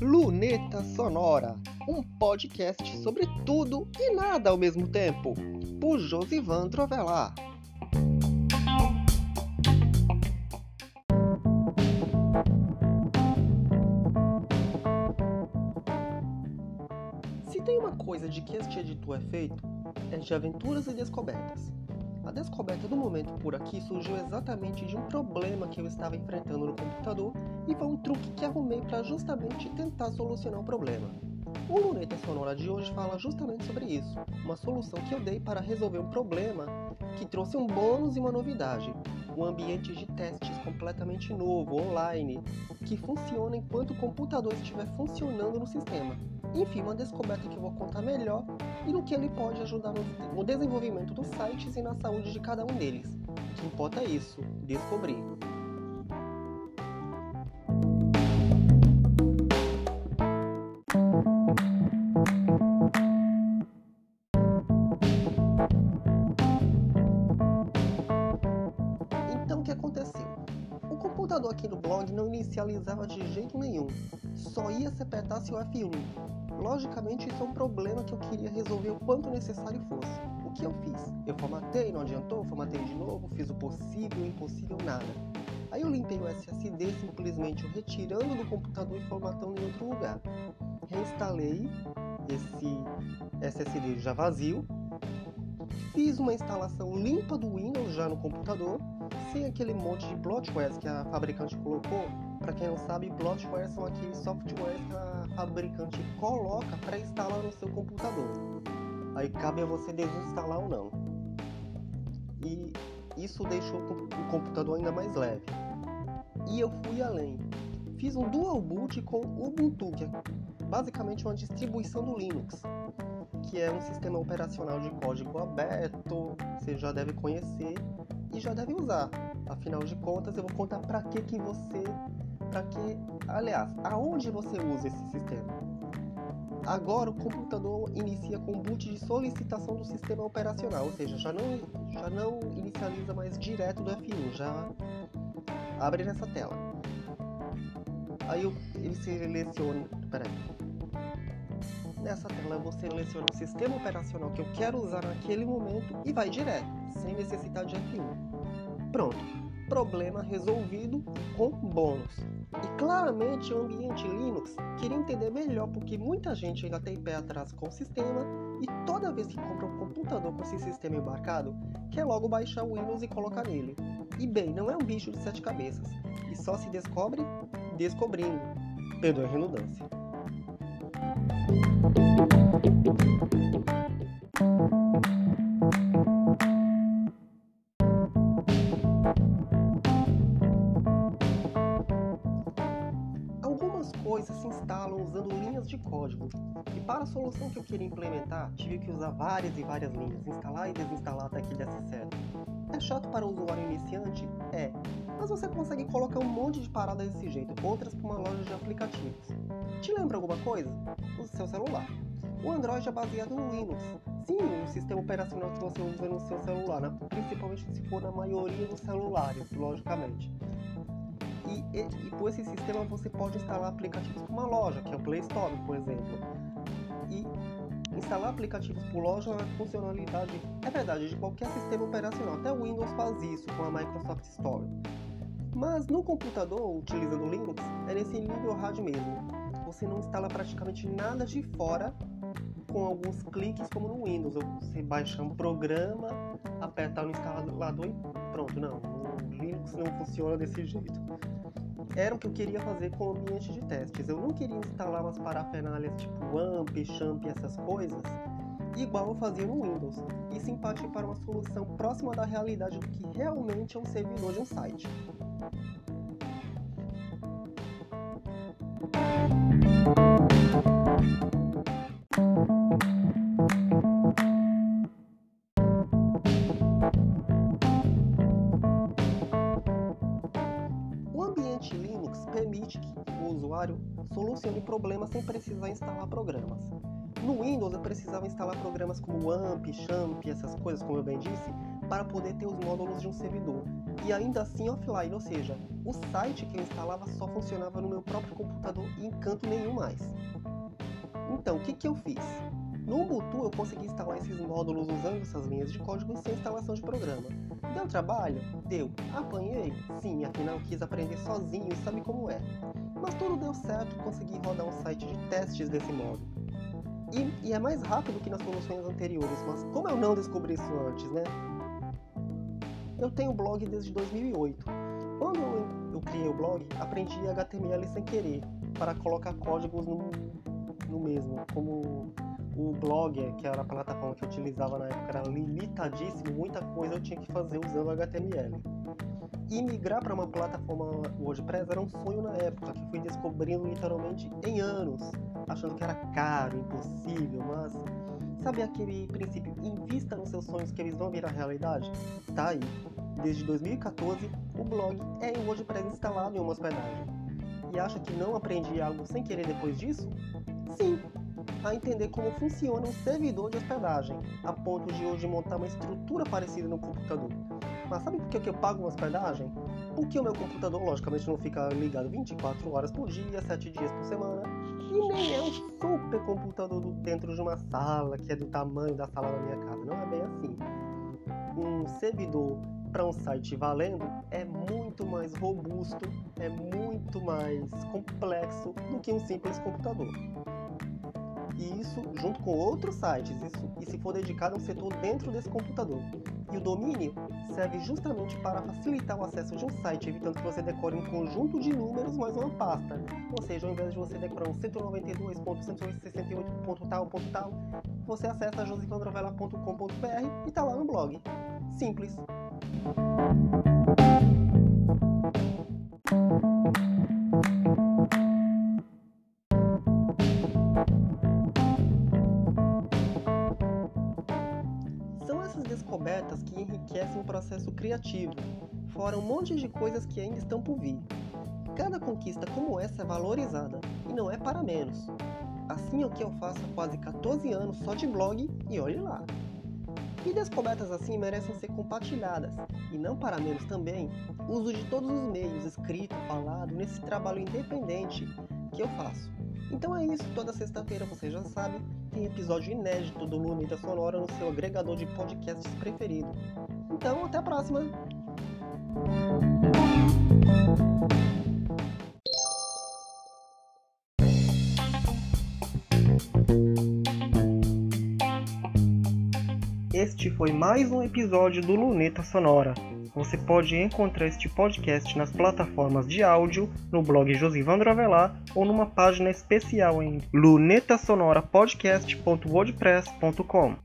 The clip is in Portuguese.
Luneta Sonora, um podcast sobre tudo e nada ao mesmo tempo, por Josivan Trovelar. Se tem uma coisa de que este editor é feito, é de aventuras e descobertas. A descoberta do momento por aqui surgiu exatamente de um problema que eu estava enfrentando no computador e foi um truque que arrumei para justamente tentar solucionar o problema. O Luneta Sonora de hoje fala justamente sobre isso, uma solução que eu dei para resolver um problema que trouxe um bônus e uma novidade, um ambiente de testes completamente novo, online, que funciona enquanto o computador estiver funcionando no sistema. Enfim, uma descoberta que eu vou contar melhor e no que ele pode ajudar no desenvolvimento dos sites e na saúde de cada um deles. O que importa é isso, descobrir. Então o que aconteceu? O computador aqui no blog não inicializava de jeito nenhum, só ia se apertasse o F1. Logicamente isso é um problema que eu queria resolver o quanto necessário fosse. O que eu fiz? Eu formatei, não adiantou, formatei de novo, fiz o possível, o impossível, nada. Aí eu limpei o SSD simplesmente o retirando do computador e formatando em outro lugar. Reinstalei esse SSD já vazio, fiz uma instalação limpa do Windows já no computador, sem aquele monte de bloatwares que a fabricante colocou. Para quem não sabe, bloatware são aqueles softwares que a fabricante coloca para instalar no seu computador. Aí cabe a você desinstalar ou não. E isso deixou o computador ainda mais leve. E eu fui além. Fiz um dual boot com Ubuntu, que é basicamente uma distribuição do Linux, que é um sistema operacional de código aberto, você já deve conhecer e já deve usar. Afinal de contas, eu vou contar para que que você, para que, aliás, aonde você usa esse sistema. Agora o computador inicia com boot de solicitação do sistema operacional, ou seja, já não, já não inicializa mais direto do F1, já abre nessa tela. Aí ele seleciona, peraí. Nessa tela eu vou selecionar o sistema operacional que eu quero usar naquele momento e vai direto, sem necessidade de F1. Pronto, problema resolvido com bônus. E claramente o ambiente Linux queria entender melhor porque muita gente ainda tem pé atrás com o sistema e toda vez que compra um computador com esse sistema embarcado, quer logo baixar o Windows e colocar nele. E bem, não é um bicho de sete cabeças, e só se descobre descobrindo. Perdoe a redundância. Instalam usando linhas de código, e para a solução que eu queria implementar, tive que usar várias e várias linhas, instalar e desinstalar até que desse certo. É chato para o usuário iniciante? É, mas você consegue colocar um monte de paradas desse jeito, outras para uma loja de aplicativos. Te lembra alguma coisa? O seu celular. O Android é baseado no Linux. Sim, o sistema operacional que você usa no seu celular, né? principalmente se for na maioria dos celulares, logicamente. E, e, e por esse sistema você pode instalar aplicativos para uma loja, que é o Play Store, por exemplo. E instalar aplicativos por loja é uma funcionalidade, é verdade, de qualquer sistema operacional. Até o Windows faz isso com a Microsoft Store. Mas no computador, utilizando o Linux, é nesse nível hard mesmo. Você não instala praticamente nada de fora com alguns cliques como no Windows. Você baixa um programa, apertar no instalador e pronto. Não, o Linux não funciona desse jeito. Era o que eu queria fazer com o ambiente de testes. Eu não queria instalar umas parafernálias tipo AMP, Champ, essas coisas, igual eu fazia no Windows, e sim partir para uma solução próxima da realidade do que realmente é um servidor de um site. Solucione problemas sem precisar instalar programas. No Windows eu precisava instalar programas como AMP, Champ, essas coisas, como eu bem disse, para poder ter os módulos de um servidor. E ainda assim offline, ou seja, o site que eu instalava só funcionava no meu próprio computador e em canto nenhum mais. Então, o que, que eu fiz? No Ubuntu eu consegui instalar esses módulos usando essas linhas de código sem instalação de programa. Deu trabalho? Deu. Apanhei? Sim, afinal quis aprender sozinho e sabe como é. Mas tudo deu certo, consegui rodar um site de testes desse modo. E, e, é mais rápido que nas soluções anteriores, mas como eu não descobri isso antes, né? Eu tenho blog desde 2008. Quando eu, eu criei o blog, aprendi HTML sem querer, para colocar códigos no, no mesmo, como o Blogger, que era a plataforma que eu utilizava na época, era limitadíssimo, muita coisa eu tinha que fazer usando HTML. E migrar para uma plataforma WordPress era um sonho na época, que fui descobrindo literalmente em anos, achando que era caro, impossível, mas sabe aquele princípio, invista nos seus sonhos que eles vão virar realidade? Tá aí. Desde 2014, o blog é em WordPress instalado em uma hospedagem. E acha que não aprendi algo sem querer depois disso? Sim, a entender como funciona um servidor de hospedagem, a ponto de hoje montar uma estrutura parecida no computador. Mas sabe por que eu pago uma hospedagem? Porque o meu computador, logicamente, não fica ligado 24 horas por dia, 7 dias por semana, e nem é um super computador dentro de uma sala que é do tamanho da sala da minha casa. Não é bem assim. Um servidor para um site valendo é muito mais robusto, é muito mais complexo do que um simples computador e isso junto com outros sites, isso, e se for dedicado a um setor dentro desse computador. E o domínio serve justamente para facilitar o acesso de um site, evitando que você decore um conjunto de números mais uma pasta. Ou seja, ao invés de você decorar um 192.168.tal.tal, você acessa josivandrovela.com.br e está lá no blog. Simples. Descobertas que enriquecem o processo criativo, fora um monte de coisas que ainda estão por vir. Cada conquista como essa é valorizada, e não é para menos. Assim é o que eu faço há quase 14 anos só de blog e olhe lá. E descobertas assim merecem ser compartilhadas, e não para menos também, uso de todos os meios, escrito, falado, nesse trabalho independente que eu faço. Então é isso, toda sexta-feira você já sabe, tem episódio inédito do Lunita Sonora no seu agregador de podcasts preferido. Então, até a próxima! Este foi mais um episódio do Luneta Sonora. Você pode encontrar este podcast nas plataformas de áudio, no blog Josivandro Avelar ou numa página especial em lunetasonorapodcast.wordpress.com.